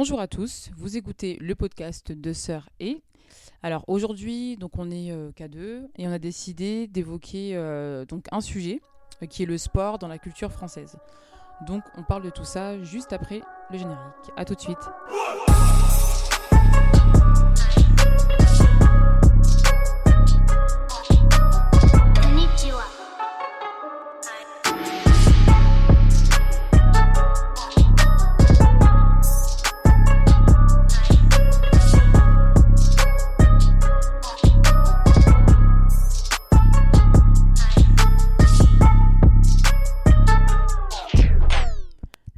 bonjour à tous, vous écoutez le podcast de Sœur et. Alors aujourd'hui, donc on est euh, K2 et on a décidé d'évoquer euh, donc un sujet euh, qui est le sport dans la culture française. Donc on parle de tout ça juste après le générique. À tout de suite.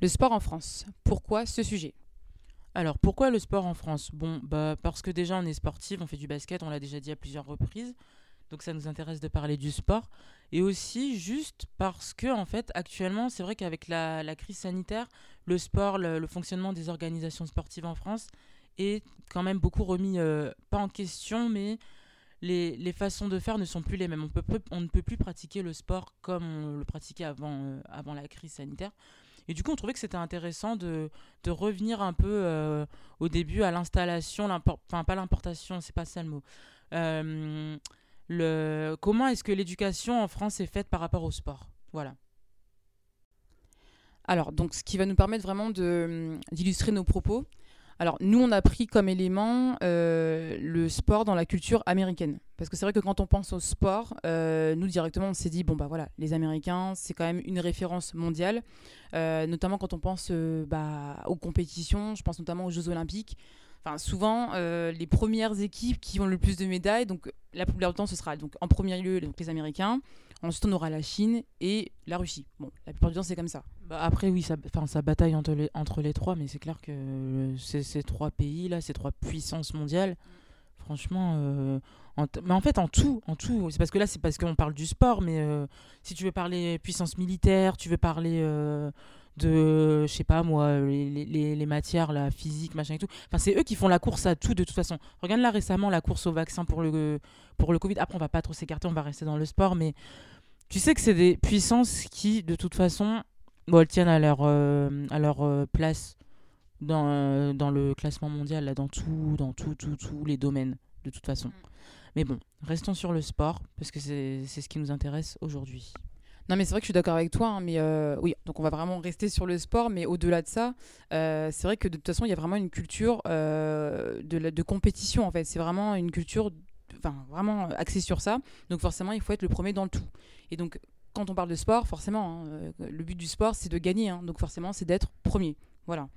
Le sport en France. Pourquoi ce sujet? Alors, pourquoi le sport en France? Bon, bah parce que déjà on est sportif, on fait du basket, on l'a déjà dit à plusieurs reprises. Donc ça nous intéresse de parler du sport. Et aussi juste parce que, en fait, actuellement, c'est vrai qu'avec la, crise sanitaire, le sport, le, fonctionnement des organisations sportives en France est quand même beaucoup remis, euh, pas en question, mais les, façons de faire ne sont plus les mêmes. On, peut, peu- on ne peut plus pratiquer le sport comme on le pratiquait avant, euh, avant la crise sanitaire. Et du coup, on trouvait que c'était intéressant de, de revenir un peu euh, au début à l'installation, enfin pas l'importation, c'est pas ça le mot. Euh, comment est-ce que l'éducation en France est faite par rapport au sport? Voilà. Alors, donc, ce qui va nous permettre vraiment de- d'illustrer nos propos. Alors, nous, on a pris comme élément euh, le sport dans la culture américaine. Parce que c'est vrai que quand on pense au sport, euh, nous, directement, on s'est dit, bon, bah voilà, les Américains, c'est quand même une référence mondiale. Euh, notamment quand on pense bah, aux compétitions, je pense notamment aux Jeux Olympiques. Enfin, souvent, euh, les premières équipes qui ont le plus de médailles, donc la plupart du temps, ce sera donc, en premier lieu donc, les Américains. Ensuite, on aura la Chine et la Russie. Bon, la plupart du temps, c'est comme ça. Bah, après, oui, ça, ça bataille entre les, entre les trois, mais c'est clair que euh, ces, trois pays-là, ces trois puissances mondiales, franchement, euh, mais en fait, en tout, en tout, c'est parce que là, c'est parce qu'on parle du sport, mais si tu veux parler puissance militaire, tu veux parler de, je sais pas moi, les, les- matières, la physique, machin et tout, enfin, c'est eux qui font la course à tout de toute façon. Regarde là récemment la course au vaccin pour le, pour le Covid. Après, on va pas trop s'écarter, on va rester dans le sport, mais tu sais que c'est des puissances qui, de toute façon, Bon, elles tiennent à leur, euh, à leur euh, place dans, euh, dans le classement mondial, là, dans tout, dans tout, tout, tous les domaines, de toute façon. Mm. Mais bon, restons sur le sport, parce que c'est ce qui nous intéresse aujourd'hui. Non, mais c'est vrai que je suis d'accord avec toi. hein, mais euh, oui, donc on va vraiment rester sur le sport. Mais au-delà de ça, euh, c'est vrai que de toute façon, il y a vraiment une culture euh, de, de compétition. En fait, c'est vraiment une culture, enfin, vraiment axée sur ça. Donc forcément, il faut être le premier dans le tout. Et donc, quand on parle de sport, forcément, hein, le but du sport, c'est de gagner. hein. donc forcément, c'est d'être premier. Voilà.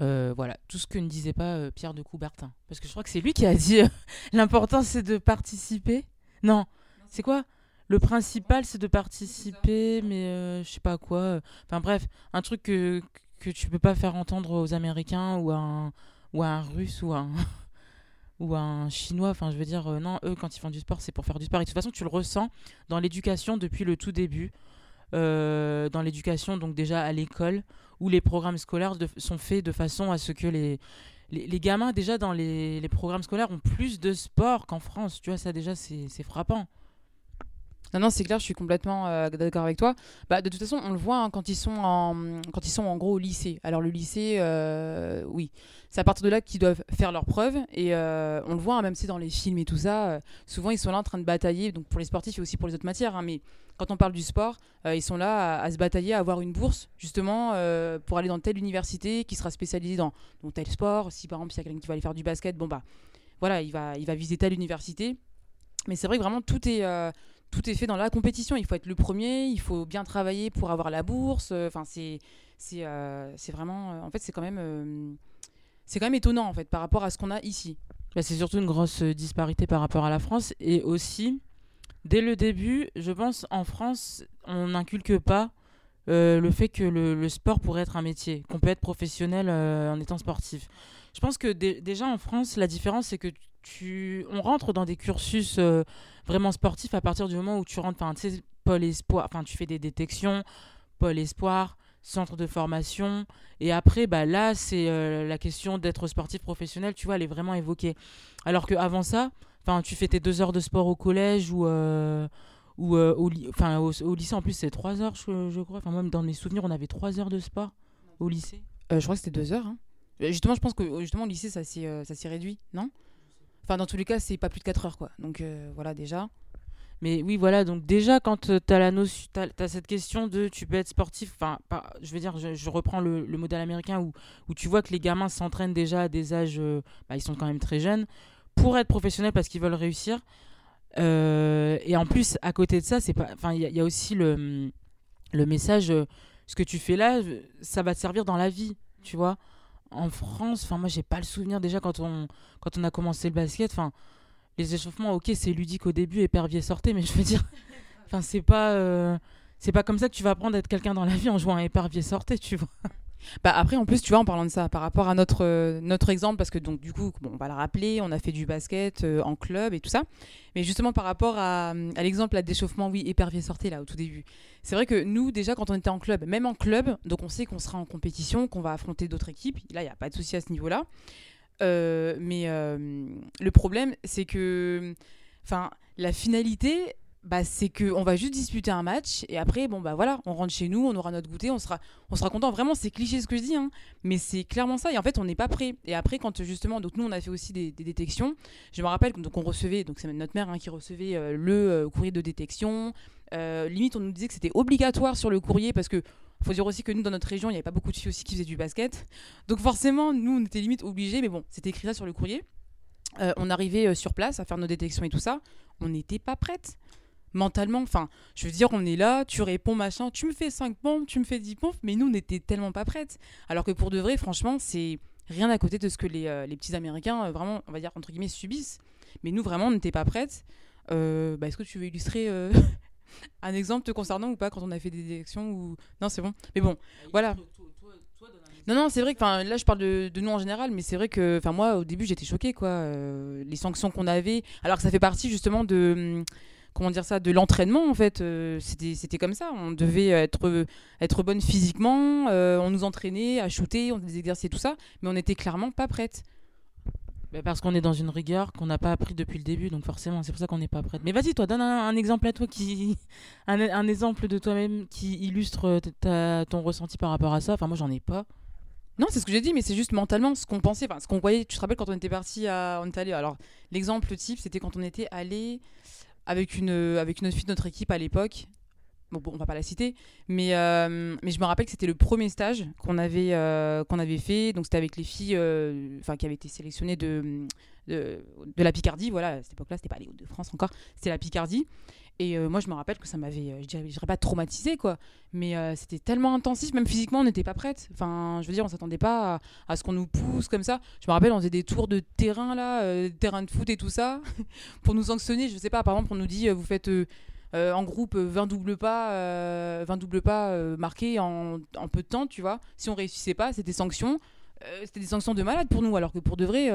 Voilà, tout ce que ne disait pas Pierre de Coubertin. Parce que je crois que c'est lui qui a dit l'important c'est de participer. Non, c'est quoi? Le principal c'est de participer, mais euh, je sais pas quoi. Enfin bref, un truc que, que tu peux pas faire entendre aux Américains ou à un, ou un Russe ou à un, ou un Chinois. Enfin, je veux dire, euh, non, eux quand ils font du sport c'est pour faire du sport. Et de toute façon, tu le ressens dans l'éducation depuis le tout début. Euh, dans l'éducation, donc déjà à l'école, où les programmes scolaires sont faits de façon à ce que les, les, les gamins, déjà dans les, les programmes scolaires, ont plus de sport qu'en France. Tu vois, ça déjà, c'est frappant. Non, non, c'est clair, je suis complètement euh, d'accord avec toi. Bah, de toute façon, on le voit hein, quand, ils sont en, quand ils sont en gros au lycée. Alors, le lycée, euh, oui, c'est à partir de là qu'ils doivent faire leurs preuves. Et euh, on le voit, hein, même si dans les films et tout ça, souvent ils sont là en train de batailler, donc pour les sportifs et aussi pour les autres matières. hein, mais quand on parle du sport, ils sont là à, se batailler, à avoir une bourse, justement, pour aller dans telle université qui sera spécialisée dans, tel sport. Si par exemple, il y a quelqu'un qui va aller faire du basket, bon, bah, voilà, il va, il va viser telle université. Mais c'est vrai que vraiment, tout est. tout est fait dans la compétition. Il faut être le premier, il faut bien travailler pour avoir la bourse. euh, Enfin, c'est euh, vraiment. euh, en fait, c'est quand même c'est quand même étonnant en fait par rapport à ce qu'on a ici. Bah, c'est surtout une grosse disparité par rapport à la France. Et aussi, dès le début, je pense, en France, on n'inculque pas le fait que le, le sport pourrait être un métier, qu'on peut être professionnel en étant sportif. Je pense que dé- déjà en France, la différence, c'est que on rentre dans des cursus euh, vraiment sportifs à partir du moment où tu rentres, enfin, tu sais, pôle espoir, enfin, tu fais des détections, pôle espoir, centre de formation. Et après, bah, là, c'est euh, la question d'être sportif professionnel, tu vois, elle est vraiment évoquée. Alors qu'avant ça, enfin, tu fais tes deux heures de sport au collège ou, euh, ou au, enfin, au, lycée, en plus, c'est trois heures, je, crois. Enfin, même dans mes souvenirs, on avait trois heures de sport au lycée. Je crois que c'était deux heures. hein. Justement, je pense que justement, au lycée, ça s'est réduit, non? Enfin, dans tous les cas, c'est pas plus de 4 heures, quoi. Donc, euh, voilà, déjà. Mais oui, voilà, donc déjà, quand tu as, cette question de tu peux être sportif, enfin, je veux dire, je, reprends le, le modèle américain où, où tu vois que les gamins s'entraînent déjà à des âges, euh, bah, ils sont quand même très jeunes, pour être professionnels parce qu'ils veulent réussir. Euh, et en plus, à côté de ça, c'est pas, il y, y a aussi le, le message, euh, ce que tu fais là, euh, ça va te servir dans la vie, tu vois. En France, enfin, moi, j'ai pas le souvenir déjà quand on, quand on a commencé le basket, enfin les échauffements, ok, c'est ludique au début, épervier sortez, mais je veux dire, enfin, c'est pas, euh, c'est pas comme ça que tu vas apprendre à être quelqu'un dans la vie en jouant à épervier sortez, tu vois. Bah après, en plus, tu vois, en parlant de ça, par rapport à notre, euh, notre exemple, parce que donc du coup, bon, on va le rappeler, on a fait du basket euh, en club et tout ça. Mais justement, par rapport à, l'exemple là, d'échauffement, oui, épervier sortez là au tout début. C'est vrai que nous, déjà, quand on était en club, même en club, donc on sait qu'on sera en compétition, qu'on va affronter d'autres équipes. Là, il n'y a pas de souci à ce niveau-là. Euh, mais le problème, c'est que, enfin, la finalité, bah, c'est que on va juste disputer un match et après, bon bah voilà, on rentre chez nous, on aura notre goûter, on sera, on sera content. Vraiment, c'est cliché ce que je dis, hein, mais c'est clairement ça. Et en fait, on n'est pas prêt. Et après, quand justement, donc nous, on a fait aussi des, détections. Je me rappelle, donc on recevait, donc c'est notre mère hein, qui recevait euh, le euh, courrier de détection. Euh, limite, on nous disait que c'était obligatoire sur le courrier parce que faut dire aussi que nous, dans notre région, il n'y avait pas beaucoup de filles aussi qui faisaient du basket. Donc forcément, nous, on était limite obligés, mais bon, c'était écrit ça sur le courrier. On arrivait sur place à faire nos détections et tout ça. On n'était pas prête mentalement. Enfin, je veux dire, on est là, tu réponds, machin, tu me fais 5 pompes, tu me fais 10 pompes, mais nous, on n'était tellement pas prêtes. Alors que pour de vrai, franchement, c'est rien à côté de ce que les, euh, les petits Américains, euh, vraiment, on va dire, entre guillemets, subissent. Mais nous, vraiment, on n'était pas prêtes. Euh, bah, Est-ce que tu veux illustrer un exemple te concernant ou pas quand on a fait des élections ou... Non, c'est bon. Mais bon, Voilà. non, non, c'est vrai que enfin, là, je parle de, de nous en général, mais c'est vrai que enfin, moi, au début, j'étais choquée, quoi. Les sanctions qu'on avait, alors que ça fait partie justement de. Comment dire ça De l'entraînement, en fait. Euh, C'était comme ça. On devait être, être bonne physiquement, euh, on nous entraînait à shooter, on faisait des exercices tout ça, mais on n'était clairement pas prête. Bah, parce qu'on est dans une rigueur qu'on n'a pas appris depuis le début, donc forcément, c'est pour ça qu'on n'est pas prête. Mais vas-y, toi, donne un, un exemple à toi qui, un, un exemple de toi-même qui illustre euh, ta- ton ressenti par rapport à ça. Enfin, moi, j'en ai pas. Non, c'est ce que j'ai dit, mais c'est juste mentalement ce qu'on pensait, enfin, ce qu'on voyait. Tu te rappelles quand on était parti à. On était allé. Alors, l'exemple type, c'était quand on était allé avec une, avec une fille de notre équipe à l'époque. Bon, bon, on va pas la citer, mais, euh, mais je me rappelle que c'était le premier stage qu'on avait, euh, qu'on avait fait. Donc, c'était avec les filles euh, qui avaient été sélectionnées de, de, de la Picardie. Voilà, à cette époque-là, c'était pas les Hauts-de-France encore, c'était la Picardie. Et euh, moi, je me rappelle que ça m'avait, euh, je dirais, dirais pas traumatisé, quoi. Mais euh, c'était tellement intensif, même physiquement, on n'était pas prête. Enfin, je veux dire, on s'attendait pas à, ce qu'on nous pousse comme ça. Je me rappelle, on faisait des tours de terrain, là, terrain de foot et tout ça, pour nous sanctionner. Je sais pas, par exemple, on nous dit, vous faites en groupe euh, 20 double pas, euh, 20 double pas marqués en, peu de temps, tu vois. Si on réussissait pas, c'était sanctions. Euh, c'était des sanctions de malade pour nous, alors que pour de vrai.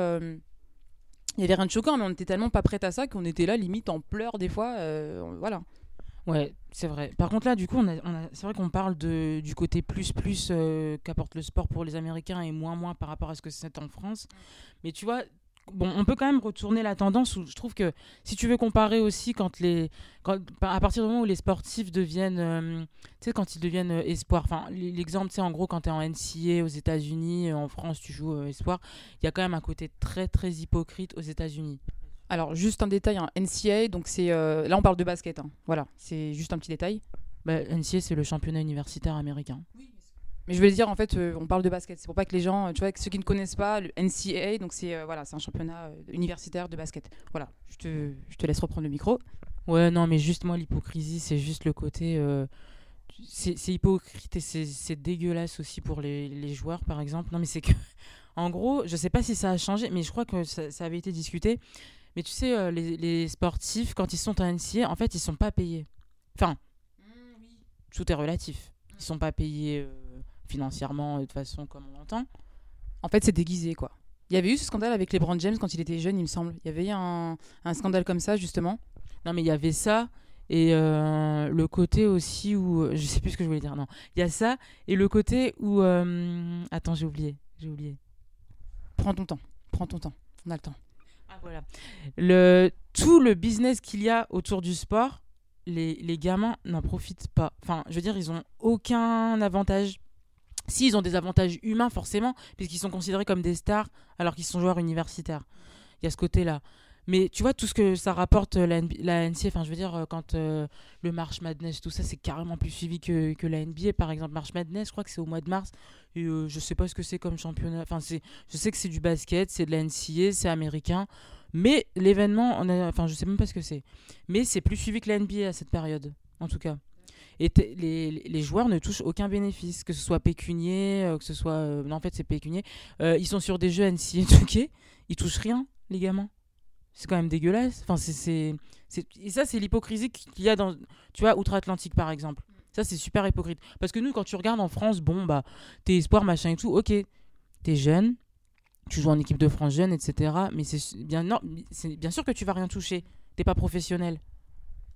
Il y avait rien de choquant, mais on était tellement pas prête à ça qu'on était là limite en pleurs des fois. euh, voilà. Ouais, c'est vrai. Par contre, là, du coup, on on c'est vrai qu'on parle du côté plus plus euh, qu'apporte le sport pour les Américains et moins moins par rapport à ce que c'est en France. Mais tu vois, bon, on peut quand même retourner la tendance où je trouve que si tu veux comparer aussi quand les, quand, à partir du moment où les sportifs deviennent, euh, tu sais, quand ils deviennent euh, espoir. Enfin, l'exemple, c'est en gros quand tu es en NCA aux États-Unis, euh, en France, tu joues euh, espoir. Il y a quand même un côté très très hypocrite aux États-Unis. Alors, juste un détail, hein, NCA, donc c'est. euh, là, on parle de basket. hein. Voilà, c'est juste un petit détail. Bah, NCA, c'est le championnat universitaire américain. Mais je le dire, en fait, euh, on parle de basket. C'est pour pas que les gens, euh, tu vois, que ceux qui ne connaissent pas, le NCAA, donc c'est euh, voilà, c'est un championnat universitaire de basket. Voilà, je te, je te laisse reprendre le micro. Ouais, non, mais juste moi, l'hypocrisie, c'est juste le côté. c'est hypocrite et c'est dégueulasse aussi pour les, les joueurs, par exemple. Non, mais c'est que. En gros, je sais pas si ça a changé, mais je crois que ça, ça avait été discuté. Mais tu sais, les, les sportifs, quand ils sont en NCA, en fait, ils sont pas payés. Enfin, tout est relatif. Ils sont pas payés financièrement de façon comme on l'entend. En fait, c'est déguisé, quoi. Il y avait eu ce scandale avec LeBron James quand il était jeune, il me semble. Il y avait eu un, un scandale comme ça, justement. Non, mais il y avait ça et euh, le côté aussi où je sais plus ce que je voulais dire. Non, il y a ça et le côté où euh, attends, j'ai oublié, j'ai oublié. Prends ton temps, prends ton temps. On a le temps. Ah voilà. Le tout le business qu'il y a autour du sport, les, les gamins n'en profitent pas. Enfin, je veux dire, ils ont aucun avantage. Si, ils ont des avantages humains, forcément, puisqu'ils sont considérés comme des stars alors qu'ils sont joueurs universitaires. Il y a ce côté-là. Mais tu vois, tout ce que ça rapporte euh, la, NCA, enfin, je veux dire, euh, quand euh, le March Madness, tout ça, c'est carrément plus suivi que, que la NBA. Par exemple, March Madness, je crois que c'est au mois de mars. Et euh, je sais pas ce que c'est comme championnat. Enfin, je sais que c'est du basket, c'est de la NCA, c'est américain. Mais l'événement, enfin, je sais même pas ce que c'est. Mais c'est plus suivi que la NBA à cette période, en tout cas. Les, les joueurs ne touchent aucun bénéfice, que ce soit pécunier, euh, que ce soit. euh, non, en fait, c'est pécunier. Euh, ils sont sur des jeux NCA truqués, ils touchent rien, les gamins. C'est quand même dégueulasse. Enfin, c'est, Et ça, c'est l'hypocrisie qu'il y a dans. Tu vois, Outre-Atlantique, par exemple. Ça, c'est super hypocrite. Parce que nous, quand tu regardes en France, bon, bah, t'es espoir, machin et tout, ok. T'es jeune, tu joues en équipe de France jeune, etc. Mais c'est bien, non, bien sûr que tu vas rien toucher. T'es pas professionnel.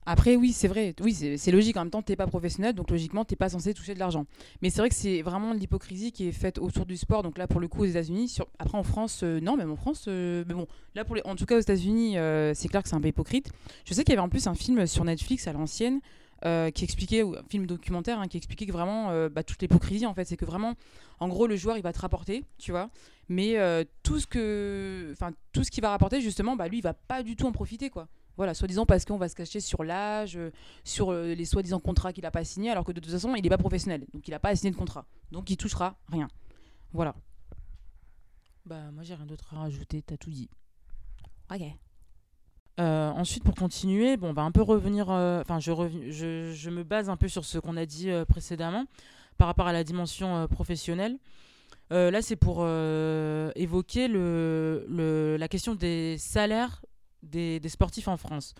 Après, oui, c'est vrai. Oui, c'est logique. En même temps, t'es pas professionnel, donc logiquement, t'es pas censé toucher de l'argent. Mais c'est vrai que c'est vraiment l'hypocrisie qui est faite autour du sport. Donc là, pour le coup, aux États-Unis, après en France, euh, non, même en France, euh, mais bon, là, pour les... en tout cas aux États-Unis, euh, c'est clair que c'est un peu hypocrite. Je sais qu'il y avait en plus un film sur Netflix à l'ancienne. qui expliquait, un film documentaire hein, qui expliquait que vraiment bah, toute l'hypocrisie en fait, c'est que vraiment, en gros, le joueur il va te rapporter, tu vois, mais tout ce que, enfin tout qu'il va rapporter justement, bah lui il va pas du tout en profiter quoi. Voilà, soi-disant parce qu'on va se cacher sur l'âge, euh, sur euh, les soi-disant contrats qu'il a pas signés, alors que de toute façon, il n'est pas professionnel. Donc il n'a pas à signer de contrat. Donc il touchera rien. Voilà. Bah, moi, j'ai rien d'autre à rajouter. T'as tout dit. Ok. Euh, ensuite, pour continuer, bon, on va un peu revenir. euh, Enfin, je, rev- je, je me base un peu sur ce qu'on a dit euh, précédemment par rapport à la dimension euh, professionnelle. Euh, là, c'est pour euh, évoquer le, le- la question des salaires des, sportifs en France.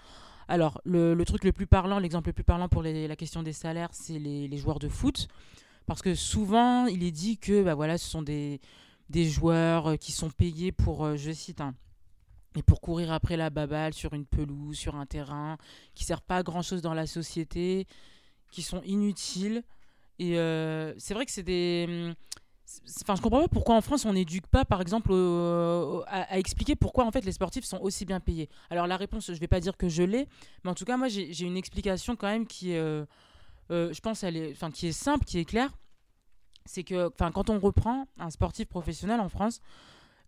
Alors, le, truc le plus parlant, l'exemple le plus parlant pour la question des salaires, c'est les, joueurs de foot. Parce que souvent, il est dit que bah, voilà, ce sont des, des joueurs euh, qui sont payés pour, euh, je cite, hein, et pour courir après la baballe sur une pelouse, sur un terrain, qui servent pas à grand chose dans la société, qui sont inutiles. Et euh, c'est vrai que c'est des. Enfin, je comprends pas pourquoi en France on n'éduque pas, par exemple, à, expliquer pourquoi en fait les sportifs sont aussi bien payés. Alors la réponse, je vais pas dire que je l'ai, mais en tout cas moi j'ai une explication quand même qui est, euh, euh, je pense, elle est, enfin, qui est simple, qui est claire. C'est que, enfin, quand on reprend un sportif professionnel en France,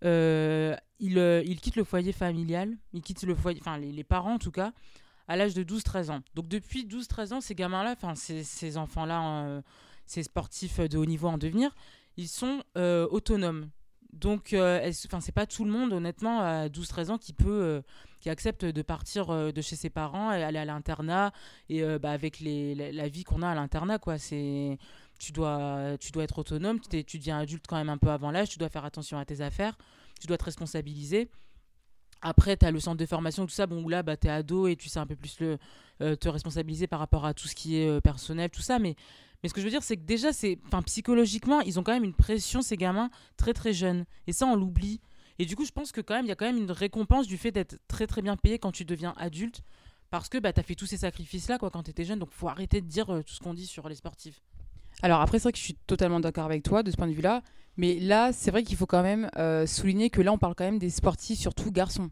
euh, il, quitte le foyer familial, il quitte le foyer, enfin les, parents en tout cas, à l'âge de 12-13 ans. Donc depuis 12-13 ans, ces gamins-là, enfin ces, enfants-là, ces sportifs de haut niveau en devenir, ils sont euh, autonomes. Donc, euh, enfin, c'est pas tout le monde, honnêtement, à 12-13 ans, qui peut, euh, qui accepte de partir de chez ses parents et aller à l'internat et bah, avec les, la, vie qu'on a à l'internat, quoi. C'est, tu dois, tu dois être autonome, tu, tu deviens adulte quand même un peu avant l'âge, tu dois faire attention à tes affaires, tu dois te responsabiliser. Après, tu as le centre de formation, tout ça, bon, où là, bah, tu es ado et tu sais un peu plus le, te responsabiliser par rapport à tout ce qui est personnel, tout ça. Mais, mais ce que je veux dire, c'est que déjà, c'est, enfin, psychologiquement, ils ont quand même une pression, ces gamins, très très jeunes. Et ça, on l'oublie. Et du coup, je pense que quand même, il y a quand même une récompense du fait d'être très très bien payé quand tu deviens adulte. Parce que bah, tu as fait tous ces sacrifices-là quoi, quand tu étais jeune. Donc, faut arrêter de dire euh, tout ce qu'on dit sur les sportifs. Alors après, c'est vrai que je suis totalement d'accord avec toi de ce point de vue-là. Mais là, c'est vrai qu'il faut quand même euh, souligner que là, on parle quand même des sportifs, surtout garçons.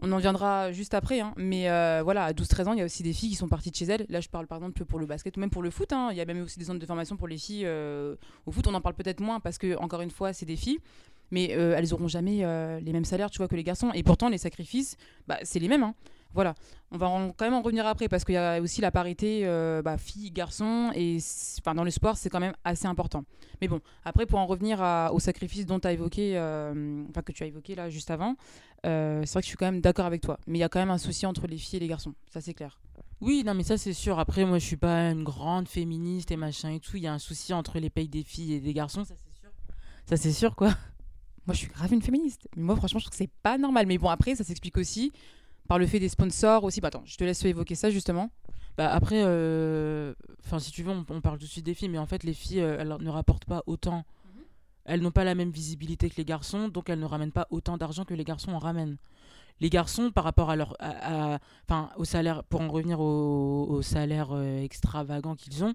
On en viendra juste après, hein. mais euh, voilà, à 12-13 ans, il y a aussi des filles qui sont parties de chez elles. Là, je parle par exemple pour le basket ou même pour le foot. hein. Il y a même aussi des zones de formation pour les filles euh, au foot. On en parle peut-être moins parce que, encore une fois, c'est des filles. Mais euh, elles auront jamais les mêmes salaires, tu vois, que les garçons. Et pourtant, les sacrifices, bah, c'est les mêmes. hein. Voilà. On va en- quand même en revenir après parce qu'il y a aussi la parité euh, bah, filles-garçons. Et enfin, dans le sport, c'est quand même assez important. Mais bon, après, pour en revenir à- au sacrifice dont tu as évoqué, euh, enfin, que tu as évoqué là juste avant, euh, c'est vrai que je suis quand même d'accord avec toi. Mais il y a quand même un souci entre les filles et les garçons. Ça, c'est clair. Oui, non, mais ça, c'est sûr. Après, moi, je suis pas une grande féministe et machin et tout. Il y a un souci entre les payes des filles et des garçons, ça, c'est sûr. Ça, c'est sûr, quoi. Moi, je suis grave une féministe. Mais moi, franchement, je trouve que c'est pas normal. Mais bon, après, ça s'explique aussi par le fait des sponsors aussi. Bah, attends, je te laisse évoquer ça justement. Bah après, euh, enfin si tu veux, on, on parle tout de suite des filles, mais en fait les filles, euh, elles ne rapportent pas autant. Elles n'ont pas la même visibilité que les garçons, donc elles ne ramènent pas autant d'argent que les garçons en ramènent. Les garçons, par rapport à leur, à- enfin au salaire, pour en revenir au, au salaire euh, extravagant qu'ils ont,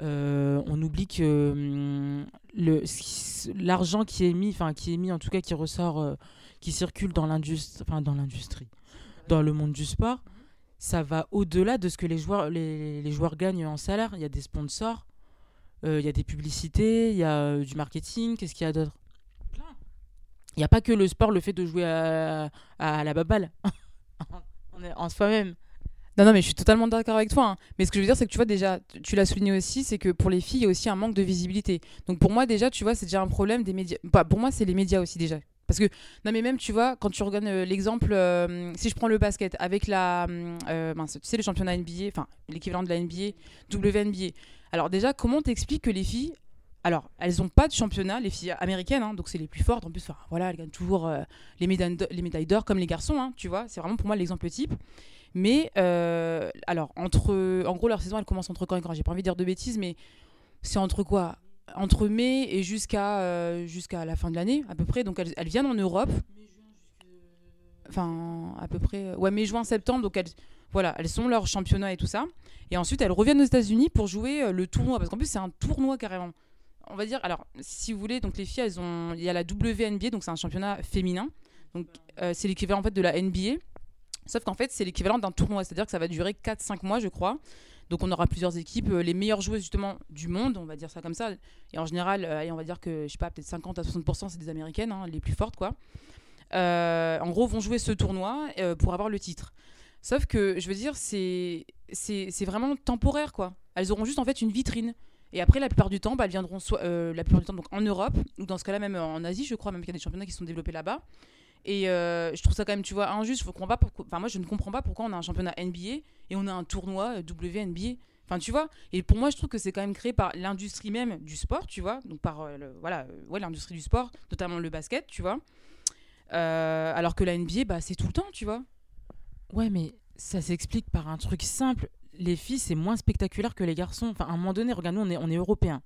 euh, on oublie que le qui- l'argent qui est mis, enfin qui est mis en tout cas qui ressort, qui circule dans l'industrie, enfin dans l'industrie, dans le monde du sport ça va au-delà de ce que les joueurs, les, les joueurs gagnent en salaire. Il y a des sponsors. euh, il y a des publicités, il y a euh, du marketing, qu'est-ce qu'il y a d'autre? Il n'y a pas que le sport, le fait de jouer à, à la baballe. On est en soi-même. Non, non, mais je suis totalement d'accord avec toi. hein. Mais ce que je veux dire, c'est que tu vois, déjà, tu- tu l'as souligné aussi, c'est que pour les filles, il y a aussi un manque de visibilité. Donc pour moi, déjà, tu vois, c'est déjà un problème des médias. Bah, pour moi, c'est les médias aussi, déjà. Parce que, non, mais même, tu vois, quand tu regardes euh, l'exemple, euh, si je prends le basket avec la. euh, tu sais, le championnat NBA, enfin, l'équivalent de la NBA, WNBA. Alors, déjà, comment t'expliques que les filles. Alors, elles n'ont pas de championnat, les filles américaines, hein, donc c'est les plus fortes. En plus, voilà, elles gagnent toujours les médailles d'or- comme les garçons, hein, tu vois. C'est vraiment pour moi l'exemple type. Mais alors, entre, en gros, leur saison, elle commence entre quand et quand J'ai pas envie de dire de bêtises, mais c'est entre quoi? Entre mai et jusqu'à euh, jusqu'à la fin de l'année, à peu près. Donc, elles, viennent en Europe. Enfin, à peu près. Ouais, mai, juin, septembre. Donc, elles, voilà, elles sont leur championnat et tout ça. Et ensuite, elles reviennent aux États-Unis pour jouer euh, le tournoi. Parce qu'en plus, c'est un tournoi carrément. On va dire, alors, si vous voulez, donc les filles, elles ont. Il y a la WNBA, donc c'est un championnat féminin. Donc, euh, c'est l'équivalent en fait de la NBA. Sauf qu'en fait, c'est l'équivalent d'un tournoi, c'est-à-dire que ça va durer 4-5 mois, je crois. Donc on aura plusieurs équipes, euh, les meilleures joueuses justement du monde, on va dire ça comme ça. Et en général, euh, on va dire que, je sais pas, peut-être 50 à 60% c'est des américaines, hein, les plus fortes quoi. Euh, en gros, vont jouer ce tournoi pour avoir le titre. Sauf que, je veux dire, c'est vraiment temporaire quoi. Elles auront juste en fait une vitrine. Et après, la plupart du temps, bah, elles viendront soit, la plupart du temps donc en Europe, ou dans ce cas-là même en Asie, je crois, même qu'il y a des championnats qui sont développés là-bas. Et euh, je trouve ça quand même, tu vois, injuste. Faut qu'on pas. Enfin, moi, je ne comprends pas pourquoi on a un championnat NBA et on a un tournoi euh, WNBA. Enfin, tu vois. Et pour moi, je trouve que c'est quand même créé par l'industrie même du sport, tu vois. Donc, par euh, voilà, ouais, l'industrie du sport, notamment le basket, tu vois. Alors que la NBA, bah, c'est tout le temps, tu vois. Ouais, mais ça s'explique par un truc simple. Les filles, c'est moins spectaculaire que les garçons. Enfin, à un moment donné, regarde, nous, on est, on est européens.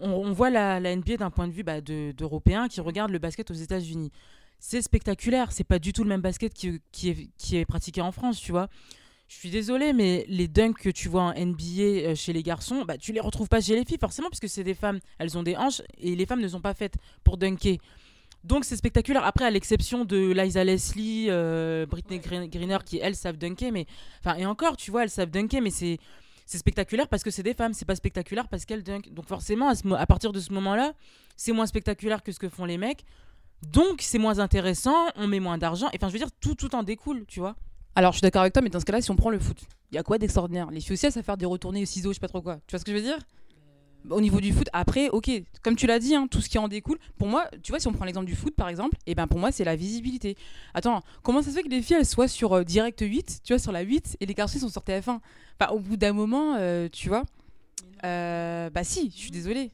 On, voit la, NBA d'un point de vue bah, de- d'Européens qui regardent le basket aux États-Unis. C'est spectaculaire. C'est pas du tout le même basket qui, est, pratiqué en France, tu vois. Je suis désolée, mais les dunks que tu vois en NBA euh, chez les garçons, bah, tu les retrouves pas chez les filles, forcément, puisque c'est des femmes. Elles ont des hanches et les femmes ne sont pas faites pour dunker. Donc c'est spectaculaire. Après, à l'exception de Liza Leslie, euh, Britney Green- Greener, qui elles savent dunker, mais enfin et encore, tu vois, elles savent dunker, mais c'est c'est spectaculaire parce que c'est des femmes. C'est pas spectaculaire parce qu'elles dunkent. Donc forcément, à partir de ce moment-là, c'est moins spectaculaire que ce que font les mecs. Donc c'est moins intéressant. On met moins d'argent. Et Enfin, je veux dire, tout tout en découle, tu vois. Alors, je suis d'accord avec toi, mais dans ce cas-là, si on prend le foot, il y a quoi d'extraordinaire? Les filles aussi, elles savent faire des retournées au ciseau, je sais pas trop quoi. Tu vois ce que je veux dire? Au niveau du foot, après, ok, comme tu l'as dit, hein, tout ce qui en découle, pour moi, tu vois, si on prend l'exemple du foot par exemple, et ben pour moi, c'est la visibilité. Attends, comment ça se fait que les filles, elles soient sur euh, Direct 8, tu vois, sur la 8, et les garçons ils sont sur TF1 Enfin, au bout d'un moment, euh, tu vois? Euh, bah si, je suis désolée.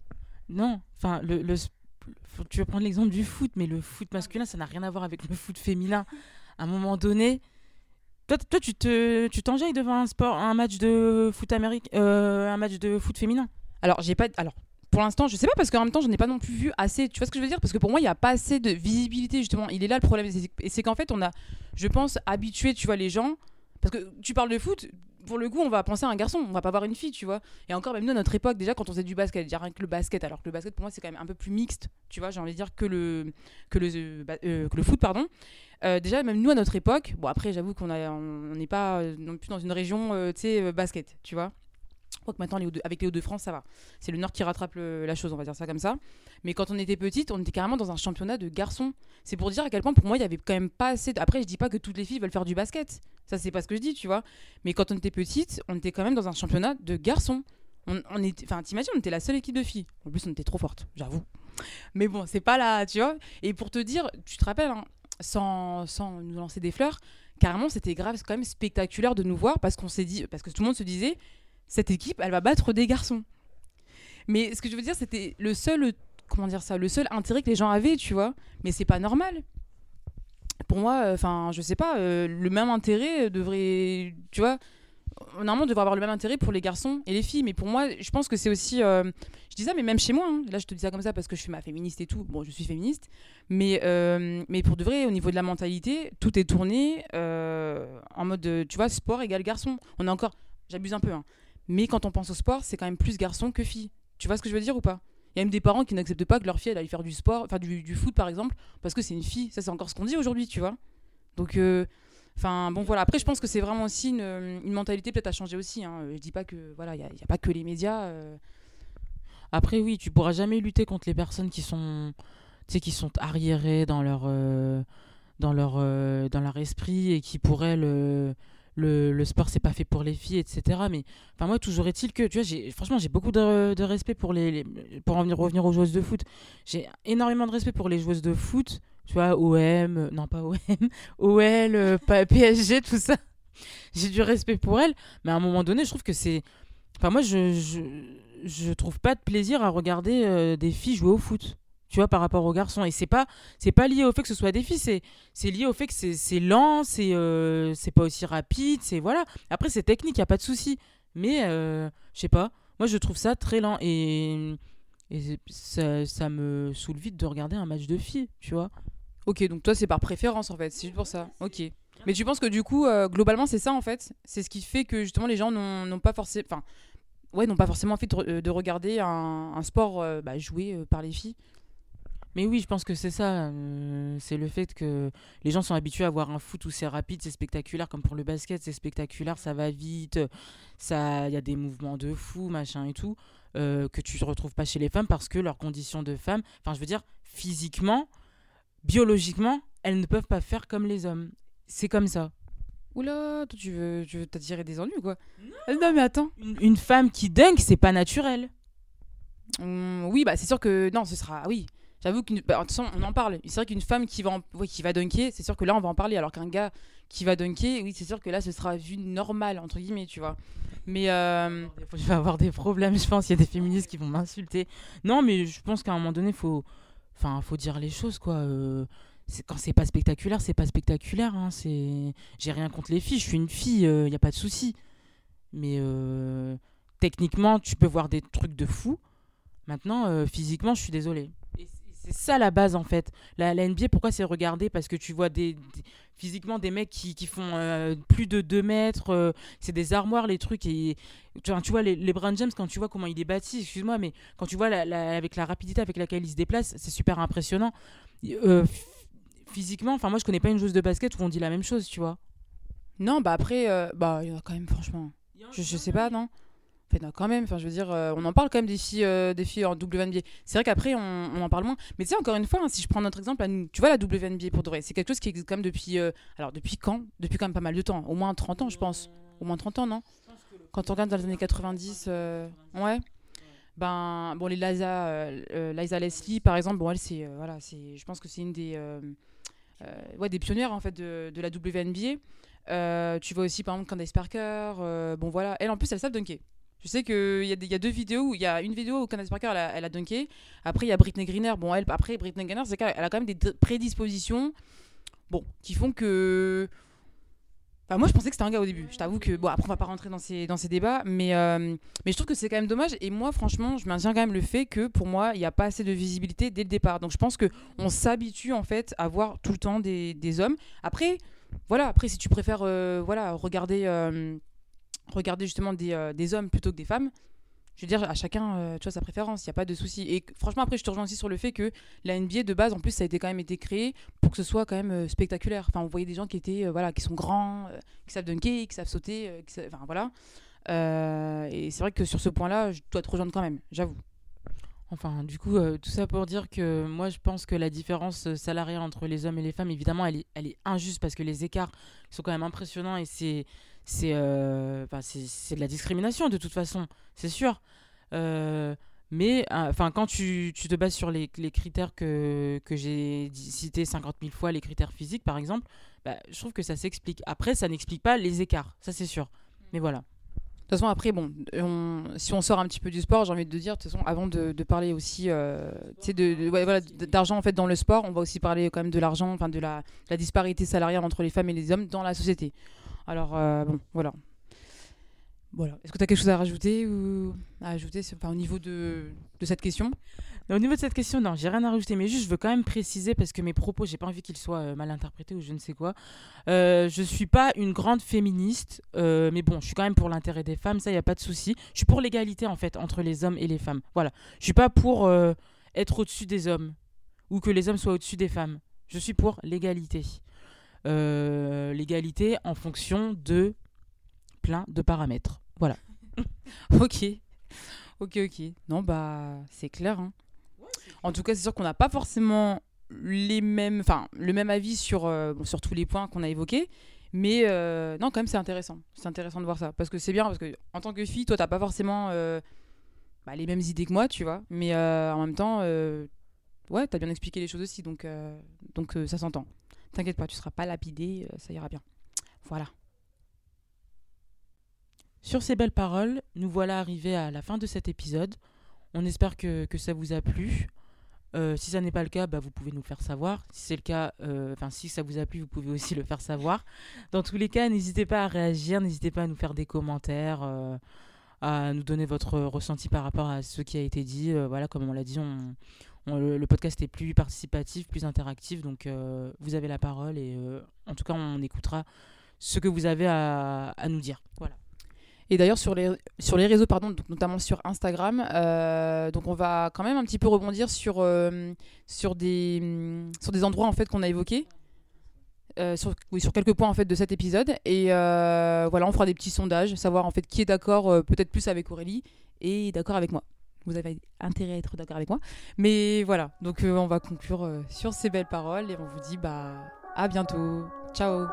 Non, enfin, le, le tu veux prendre l'exemple du foot, mais le foot masculin, ça n'a rien à voir avec le foot féminin. À un moment donné, toi, toi tu te, tu t'enjailles devant un sport, un match de foot américain, euh, un match de foot féminin? Alors, j'ai pas. Alors, pour l'instant, je sais pas parce qu'en même temps, j'en ai pas non plus vu assez. Tu vois ce que je veux dire? Parce que pour moi, il y a pas assez de visibilité justement. Il est là le problème, et c'est qu'en fait, on a, je pense, habitué, tu vois, les gens. Parce que tu parles de foot. Pour le coup, on va penser à un garçon, on va pas voir une fille, tu vois. Et encore, même nous, à notre époque, déjà, quand on faisait du basket, déjà rien que le basket, alors que le basket, pour moi, c'est quand même un peu plus mixte, tu vois, j'ai envie de dire que le, que le, euh, euh, que le foot, pardon. Euh, déjà, même nous, à notre époque, bon, après, j'avoue qu'on n'est pas non plus dans une région, tu sais, basket, tu vois. Je crois que maintenant, avec les Hauts-de-France, ça va. C'est le Nord qui rattrape la chose, on va dire ça comme ça. Mais quand on était petite, on était carrément dans un championnat de garçons. C'est pour dire à quel point, pour moi, il y avait quand même pas assez. Après, je dis pas que toutes les filles veulent faire du basket. Ça, c'est pas ce que je dis, tu vois. Mais quand on était petite, on était quand même dans un championnat de garçons. On, était, enfin, t'imagines, on était la seule équipe de filles. En plus, on était trop forte, j'avoue. Mais bon, c'est pas là, tu vois. Et pour te dire, tu te rappelles, hein, sans, sans nous lancer des fleurs, carrément, c'était grave, quand même spectaculaire de nous voir parce qu'on s'est dit, parce que tout le monde se disait, cette équipe, elle va battre des garçons. Mais ce que je veux dire, c'était le seul, comment dire ça, le seul intérêt que les gens avaient, tu vois. Mais c'est pas normal. Pour moi, enfin, je sais pas, euh, le même intérêt devrait, tu vois, normalement, on devrait avoir le même intérêt pour les garçons et les filles. Mais pour moi, je pense que c'est aussi, euh, je dis ça, mais même chez moi, hein. là, je te dis ça comme ça parce que je suis ma féministe et tout. Bon, je suis féministe, mais euh, mais pour de vrai, au niveau de la mentalité, tout est tourné euh, en mode, euh, tu vois, sport égale garçon. On a encore, j'abuse un peu, hein. Mais quand on pense au sport, c'est quand même plus garçon que fille. Tu vois ce que je veux dire ou pas? Il y a même des parents qui n'acceptent pas que leur fille aille faire du sport, enfin du, du foot par exemple, parce que c'est une fille. Ça, c'est encore ce qu'on dit aujourd'hui, tu vois. Donc, euh, enfin, bon, voilà. Après, je pense que c'est vraiment aussi une, une mentalité peut-être à changer aussi. Hein. Je dis pas que, voilà, il n'y a, pas que les médias. euh. Après, oui, tu pourras jamais lutter contre les personnes qui sont, qui sont arriérées dans leur, euh, dans leur, euh, dans leur esprit et qui pourraient le, le, le sport c'est pas fait pour les filles, etc. Mais enfin moi toujours est-il que tu vois, j'ai franchement j'ai beaucoup de, respect pour les, pour en venir revenir aux joueuses de foot. J'ai énormément de respect pour les joueuses de foot. Tu vois, OM, non pas OM, OL, pas- PSG, tout ça. J'ai du respect pour elles, mais à un moment donné, je trouve que c'est. Enfin, moi, je, je, je trouve pas de plaisir à regarder euh, des filles jouer au foot. Tu vois, par rapport aux garçons. Et c'est pas, c'est pas lié au fait que ce soit des filles, c'est, c'est lié au fait que c'est, lent, c'est, euh, c'est pas aussi rapide, c'est voilà. Après, c'est technique, y a pas de souci. Mais, euh, je sais pas, moi, je trouve ça très lent. Et, et ça, ça me saoule vite de regarder un match de filles, tu vois. Ok, donc toi, c'est par préférence en fait, c'est juste pour ça. Ok. Mais tu penses que du coup, euh, globalement, c'est ça en fait? C'est ce qui fait que justement les gens n'ont pas forcément. Enfin, ouais, n'ont pas forcément envie de, re- de regarder un, un sport euh, bah, joué euh, par les filles? Mais oui, je pense que c'est ça. euh, c'est le fait que les gens sont habitués à voir un foot où c'est rapide, c'est spectaculaire, comme pour le basket, c'est spectaculaire, ça va vite, ça, il y a des mouvements de fou, machin et tout, euh, que tu ne retrouves pas chez les femmes parce que leurs conditions de femmes, enfin, je veux dire, physiquement, biologiquement, elles ne peuvent pas faire comme les hommes. C'est comme ça. Oula, toi, tu veux, tu veux t'attirer des ennuis ou quoi? Non. non, mais attends. Une, une femme qui dunk, c'est pas naturel. Hum, oui, bah c'est sûr que non, ce sera. Oui, j'avoue qu'une. bah, on en parle. C'est vrai qu'une femme qui va, en- qui va dunker, c'est sûr que là, on va en parler. Alors qu'un gars qui va dunker, oui, c'est sûr que là, ce sera vu normal, entre guillemets, tu vois. Mais. euh, Je vais avoir des problèmes, je pense. Il y a des féministes qui vont m'insulter. Non, mais je pense qu'à un moment donné, faut, enfin, faut dire les choses, quoi. Euh, quand c'est pas spectaculaire, c'est pas spectaculaire. Hein. J'ai rien contre les filles. Je suis une fille, il y a pas de souci. Mais euh, techniquement, tu peux voir des trucs de fou. Maintenant, euh, physiquement, je suis désolée. C'est- ça la base en fait. La, la NBA, pourquoi c'est regardé? Parce que tu vois des, des- physiquement des mecs qui, qui font euh, plus de 2 mètres. euh, c'est des armoires les trucs. Et tu vois, tu vois les, les Brown James, quand tu vois comment il est bâti, excuse-moi, mais quand tu vois la, la- avec la rapidité avec laquelle il se déplace, c'est super impressionnant. Euh, ph- physiquement, enfin moi je connais pas une joueuse de basket où on dit la même chose, tu vois. Non, bah après, bah il y en a quand même, franchement. Je, je sais pas, non Quand même, enfin, je veux dire, euh, on en parle quand même des filles, euh, des filles en WNBA. C'est vrai qu'après, on, en parle moins. Mais tu sais, encore une fois, hein, si je prends notre exemple tu vois, la WNBA pour de vrai, c'est quelque chose qui existe quand même depuis. euh, alors, depuis quand? Depuis quand même pas mal de temps. Au moins 30 ans, je pense. Au moins 30 ans, non? Quand on regarde dans les années 90, euh, ouais. Ben, bon, les Liza, Liza Leslie, par exemple, bon, elle, c'est. voilà, c'est. Je pense que c'est une des. ouais, des pionnières, en fait, de, de la WNBA. Tu vois aussi par exemple Candace Parker. bon voilà, elle en plus elle savent dunker. Je sais qu'il y, a y a deux vidéos il y a une vidéo où Candace Parker elle a, dunké. Après il y a Britney Greener. Bon elle après Britney Greener c'est qu'elle a quand même des prédispositions bon qui font que Enfin, moi je pensais que c'était un gars au début. Je t'avoue que bon après on va pas rentrer dans ces dans ces débats mais euh, mais je trouve que c'est quand même dommage et moi franchement je maintiens quand même le fait que pour moi il n'y a pas assez de visibilité dès le départ. Donc je pense que on s'habitue en fait à voir tout le temps des, des hommes. Après voilà, après si tu préfères euh, voilà, regarder, euh, regarder justement des, euh, des hommes plutôt que des femmes, je veux dire, à chacun, euh, tu vois, sa préférence, il n'y a pas de souci. Et franchement, après, je te rejoins aussi sur le fait que la NBA, de base, en plus, ça a été quand même été créé pour que ce soit quand même euh, spectaculaire. Enfin, vous voyez des gens qui étaient, voilà, qui sont grands, qui savent dunker, qui savent sauter, enfin, voilà. Et c'est vrai que sur ce point-là, je dois te rejoindre quand même, j'avoue. Enfin, du coup, tout ça pour dire que moi, je pense que la différence salariale entre les hommes et les femmes, évidemment, elle est, elle est injuste parce que les écarts sont quand même impressionnants et c'est c'est euh, de la discrimination de toute façon, c'est sûr. Euh, mais euh, enfin, quand tu, tu te bases sur les, critères que, que j'ai cités 50 000 fois, les critères physiques par exemple, bah, je trouve que ça s'explique. Après, ça n'explique pas les écarts, ça c'est sûr. Mais voilà. De toute façon, après, bon, on- si on sort un petit peu du sport, j'ai envie de dire, de toute façon, avant de, parler aussi, euh, sais, de, de- ouais, d'argent en fait dans le sport, on va aussi parler quand même de l'argent, de la disparité salariale entre les femmes et les hommes dans la société. Alors, euh, bon, voilà. Voilà. Est-ce que tu as quelque chose à rajouter ou à ajouter, au niveau de, de cette question? Au niveau de cette question, non, j'ai rien à rajouter, mais juste je veux quand même préciser parce que mes propos, j'ai pas envie qu'ils soient euh, mal interprétés ou je ne sais quoi. Euh, je suis pas une grande féministe, euh, mais bon, je suis quand même pour l'intérêt des femmes, ça y a pas de souci. Je suis pour l'égalité en fait entre les hommes et les femmes. Voilà, je suis pas pour être au-dessus des hommes ou que les hommes soient au-dessus des femmes. Je suis pour l'égalité. Euh, l'égalité en fonction de plein de paramètres. Voilà. Ok. Ok, ok. Non, bah, c'est clair. hein. En tout cas, c'est sûr qu'on n'a pas forcément les mêmes, enfin, le même avis sur, euh, sur tous les points qu'on a évoqués. Mais euh, non, quand même, c'est intéressant. C'est intéressant de voir ça. Parce que c'est bien, parce que en tant que fille, toi, t'as pas forcément euh, bah, les mêmes idées que moi, tu vois. Mais en même temps, ouais, t'as bien expliqué les choses aussi. Donc, donc ça s'entend. T'inquiète pas, tu seras pas lapidé, euh, ça ira bien. Voilà. Sur ces belles paroles, nous voilà arrivés à la fin de cet épisode. On espère que, que ça vous a plu. Euh, si ça n'est pas le cas, bah, vous pouvez nous le faire savoir. Si c'est le cas, euh, enfin si ça vous a plu, vous pouvez aussi le faire savoir. Dans tous les cas, n'hésitez pas à réagir, n'hésitez pas à nous faire des commentaires, à nous donner votre ressenti par rapport à ce qui a été dit. Voilà, comme on l'a dit, on, le, podcast est plus participatif, plus interactif, donc euh, vous avez la parole et euh, en tout cas, on écoutera ce que vous avez à, nous dire. Voilà. Et d'ailleurs sur les, sur les réseaux, pardon, notamment sur Instagram, euh, donc on va quand même un petit peu rebondir sur, sur, des, sur des endroits en fait qu'on a évoqués. sur, sur quelques points en fait de cet épisode et voilà on fera des petits sondages savoir en fait qui est d'accord peut-être plus avec Aurélie et d'accord avec moi vous avez intérêt à être d'accord avec moi. Mais voilà. Donc euh, on va conclure euh, sur ces belles paroles et on vous dit bah à bientôt. Ciao